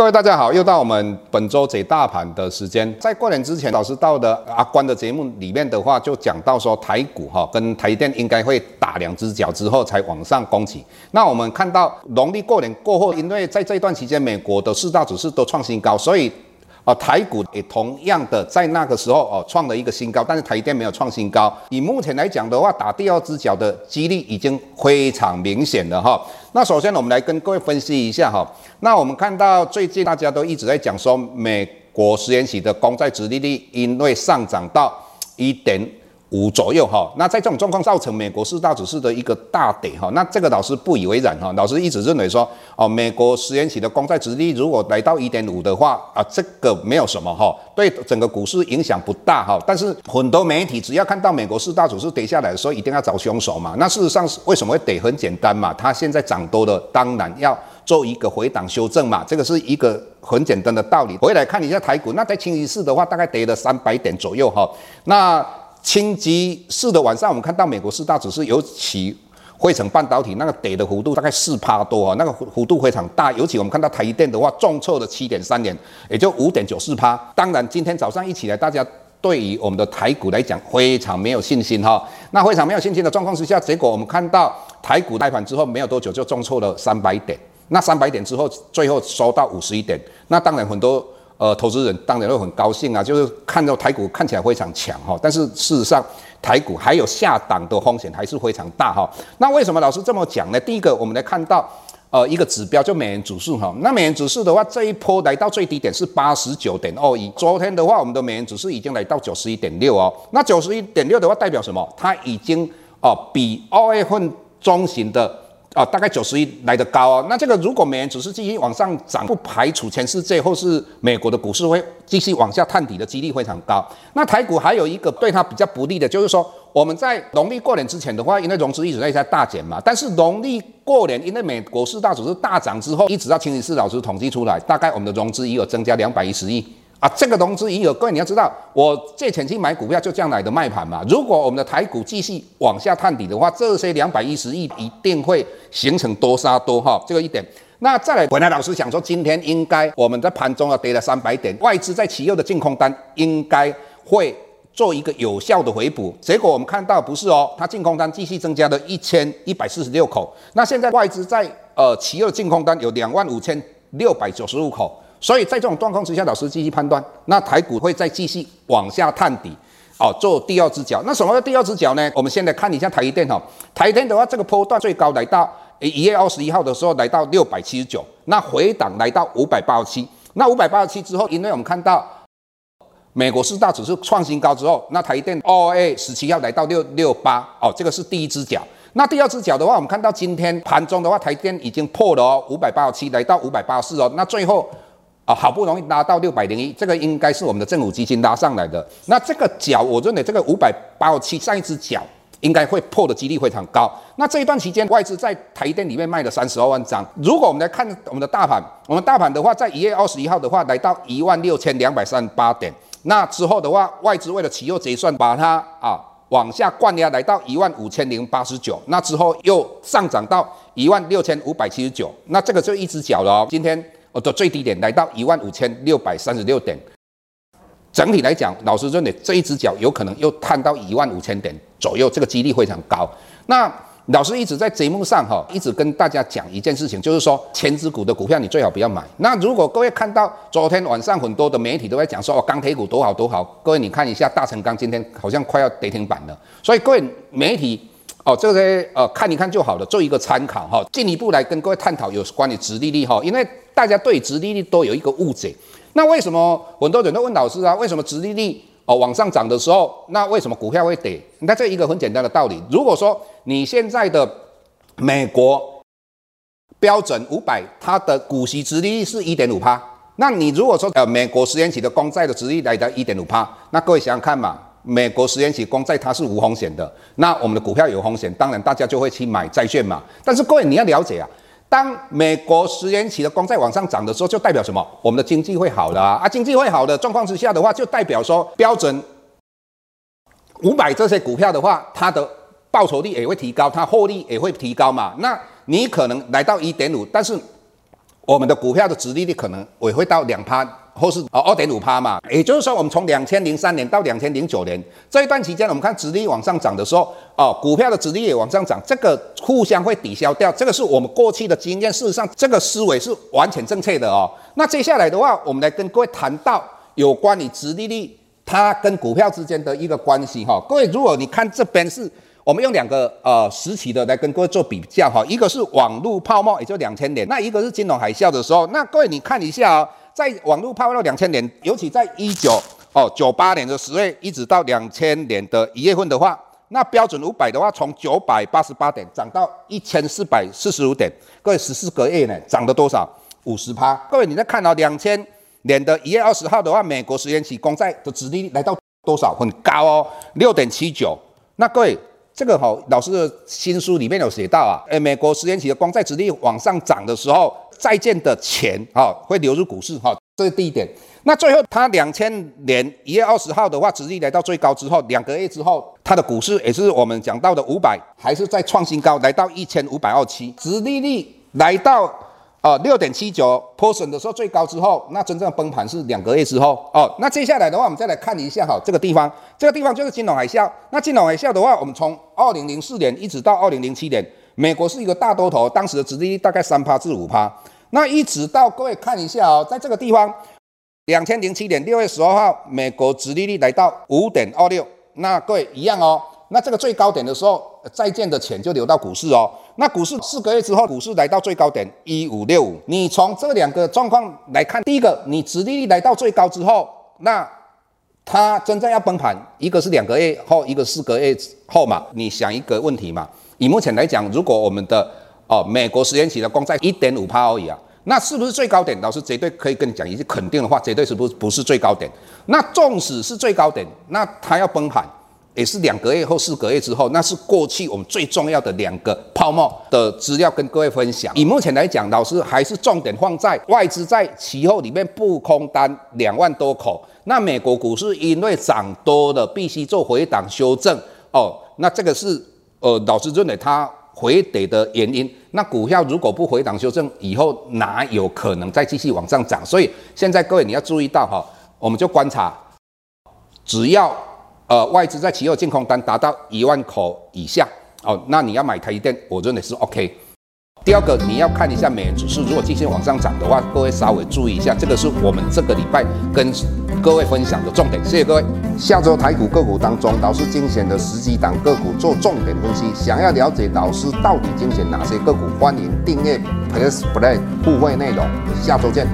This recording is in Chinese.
各位大家好，又到我们本周解大盘的时间。在过年之前，老师到的阿关的节目里面的话，就讲到说台股哈跟台电应该会打两只脚之后才往上攻起。那我们看到农历过年过后，因为在这段期间，美国的四大指数都创新高，所以。啊，台股也同样的在那个时候哦创了一个新高，但是台电没有创新高。以目前来讲的话，打第二只脚的几率已经非常明显了哈。那首先我们来跟各位分析一下哈。那我们看到最近大家都一直在讲说，美国十年期的公债殖利率因为上涨到一点五左右哈，那在这种状况造成美国四大指数的一个大跌哈，那这个老师不以为然哈，老师一直认为说哦，美国十年期的公债殖利率如果来到一点五的话啊，这个没有什么哈，对整个股市影响不大哈。但是很多媒体只要看到美国四大指数跌下来的时候，一定要找凶手嘛。那事实上是为什么会跌？很简单嘛，它现在涨多了，当然要做一个回档修正嘛，这个是一个很简单的道理。回来看一下台股，那在星期四的话，大概跌了三百点左右哈，那。星期四的晚上，我们看到美国四大指数，尤其费城半导体那个跌的幅度大概四趴多啊，那个幅度非常大。尤其我们看到台电的话，重挫了七点三点，也就五点九四趴。当然，今天早上一起来，大家对于我们的台股来讲非常没有信心哈。那非常没有信心的状况之下，结果我们看到台股开盘之后没有多久就重挫了三百点，那三百点之后最后收到五十一点，那当然很多。呃，投资人当然会很高兴啊，就是看到台股看起来非常强哈，但是事实上台股还有下档的风险还是非常大哈。那为什么老师这么讲呢？第一个，我们来看到呃一个指标，就美元指数哈。那美元指数的话，这一波来到最低点是八十九点二一，昨天的话，我们的美元指数已经来到九十一点六哦。那九十一点六的话代表什么？它已经哦、比二月份中旬的。啊，大概九十一来得高哦。那这个如果美元指数继续往上涨，不排除全世界或是美国的股市会继续往下探底的几率非常高。那台股还有一个对它比较不利的，就是说我们在农历过年之前的话，因为融资一直在在大减嘛。但是农历过年，因为美国四大指数大涨之后，一直到星期四老师统计出来，大概我们的融资余额增加两百一十亿。啊，这个融资余额，各位你要知道，我借钱去买股票就这样来的卖盘嘛。如果我们的台股继续往下探底的话，这些两百一十亿一定会形成多杀多哈，这个一点。那再来，本来老师想说今天应该我们在盘中要跌了三百点，外资在期货的净空单应该会做一个有效的回补。结果我们看到不是哦，它净空单继续增加了一千一百四十六口。那现在外资在呃期货净空单有两万五千六百九十五口。所以在这种状况之下，老师继续判断，那台股会再继续往下探底，哦，做第二只脚。那什么叫第二只脚呢？我们先来看一下台电哈，台电的话，这个波段最高来到一月二十一号的时候来到六百七十九，那回档来到五百八十七，那五百八十七之后，因为我们看到美国四大指数创新高之后，那台电二月十七号来到六六八，哦，这个是第一只脚。那第二只脚的话，我们看到今天盘中的话，台电已经破了哦，五百八十七来到五百八十四哦，那最后。啊，好不容易拉到六百零一，这个应该是我们的政府基金拉上来的。那这个脚，我认为这个五百八十七上一只脚应该会破的几率非常高。那这一段期间，外资在台电里面卖了三十二万张。如果我们来看我们的大盘，我们大盘的话，在一月二十一号的话，来到一万六千两百三十八点。那之后的话，外资为了期货结算，把它啊往下灌压，来到一万五千零八十九。那之后又上涨到一万六千五百七十九。那这个就一只脚了。今天。我的最低点来到一万五千六百三十六点，整体来讲，老师认为这一只脚有可能又探到一万五千点左右，这个几率非常高。那老师一直在节目上哈，一直跟大家讲一件事情，就是说权值股的股票你最好不要买。那如果各位看到昨天晚上很多的媒体都在讲说哦，钢铁股多好多好，各位你看一下大成钢今天好像快要跌停板了，所以各位媒体。哦，这个呃看一看就好了，做一个参考哈。进一步来跟各位探讨有关于殖利率哈，因为大家对殖利率都有一个误解。那为什么很多人都问老师啊？为什么殖利率哦往上涨的时候，那为什么股票会跌？那这一个很简单的道理。如果说你现在的美国标准五百，它的股息殖利率是一点五趴，那你如果说呃美国十年期的公债的殖利率来到一点五趴，那各位想想看嘛。美国十年期公债它是无风险的，那我们的股票有风险，当然大家就会去买债券嘛。但是各位你要了解啊，当美国十年期的光在往上涨的时候，就代表什么？我们的经济会好的啊，啊经济会好的状况之下的话，就代表说标准五百这些股票的话，它的报酬率也会提高，它获利也会提高嘛。那你可能来到一点五，但是我们的股票的值利率可能也会到两趴。或是哦二点五趴嘛，也就是说，我们从两千零三年到两千零九年这一段期间，我们看殖利率往上涨的时候，哦，股票的殖利率也往上涨，这个互相会抵消掉，这个是我们过去的经验。事实上，这个思维是完全正确的哦。那接下来的话，我们来跟各位谈到有关于殖利率它跟股票之间的一个关系哈。各位，如果你看这边是，我们用两个呃时期的来跟各位做比较哈，一个是网络泡沫，也就两千年，那一个是金融海啸的时候，那各位你看一下哦。在网络泡沫两千年，尤其在一九哦九八年的十月，一直到两千年的一月份的话，那标准五百的话，从九百八十八点涨到一千四百四十五点，各位十四个月呢，涨了多少？五十趴。各位你在看到两千年的一月二十号的话，美国十年期公债的殖利率来到多少？很高哦，六点七九。那各位这个好，老师的新书里面有写到啊，诶，美国十年期的光债殖利率往上涨的时候。债券的钱啊，会流入股市哈，这是第一点。那最后，它两千年一月二十号的话，殖利率来到最高之后，两个月之后，它的股市也是我们讲到的五百，还是在创新高，来到一千五百二七，殖利率来到哦六点七九破损的时候最高之后，那真正崩盘是两个月之后哦。那接下来的话，我们再来看一下哈，这个地方，这个地方就是金融海啸。那金融海啸的话，我们从二零零四年一直到二零零七年。美国是一个大多头，当时的殖利率大概三趴至五趴。那一直到各位看一下哦，在这个地方，两千零七年六月十二号，美国殖利率来到五点二六。那各位一样哦，那这个最高点的时候，债券的钱就流到股市哦。那股市四个月之后，股市来到最高点一五六五。你从这两个状况来看，第一个，你殖利率来到最高之后，那它真正要崩盘，一个是两个月后，一个四个月后嘛。你想一个问题嘛？以目前来讲，如果我们的哦美国十年期的公债一点五趴而已啊，那是不是最高点？老师绝对可以跟你讲一句肯定的话，绝对是不是不是最高点。那纵使是最高点，那它要崩盘也是两个月后、四个月之后。那是过去我们最重要的两个泡沫的资料跟各位分享。以目前来讲，老师还是重点放在外资在期后里面布空单两万多口。那美国股市因为涨多了，必须做回档修正哦。那这个是。呃，老师认为它回跌的原因，那股票如果不回档修正，以后哪有可能再继续往上涨？所以现在各位你要注意到哈，我们就观察，只要呃外资在期货净空单达到一万口以下哦，那你要买台积电，我认为是 OK。第二个，你要看一下美元指数，如果继续往上涨的话，各位稍微注意一下，这个是我们这个礼拜跟各位分享的重点。谢谢各位。下周台股个股当中，老师精选的十几档个股做重点分析。想要了解老师到底精选哪些个股，欢迎订阅 Plus Play 互惠内容。下周见。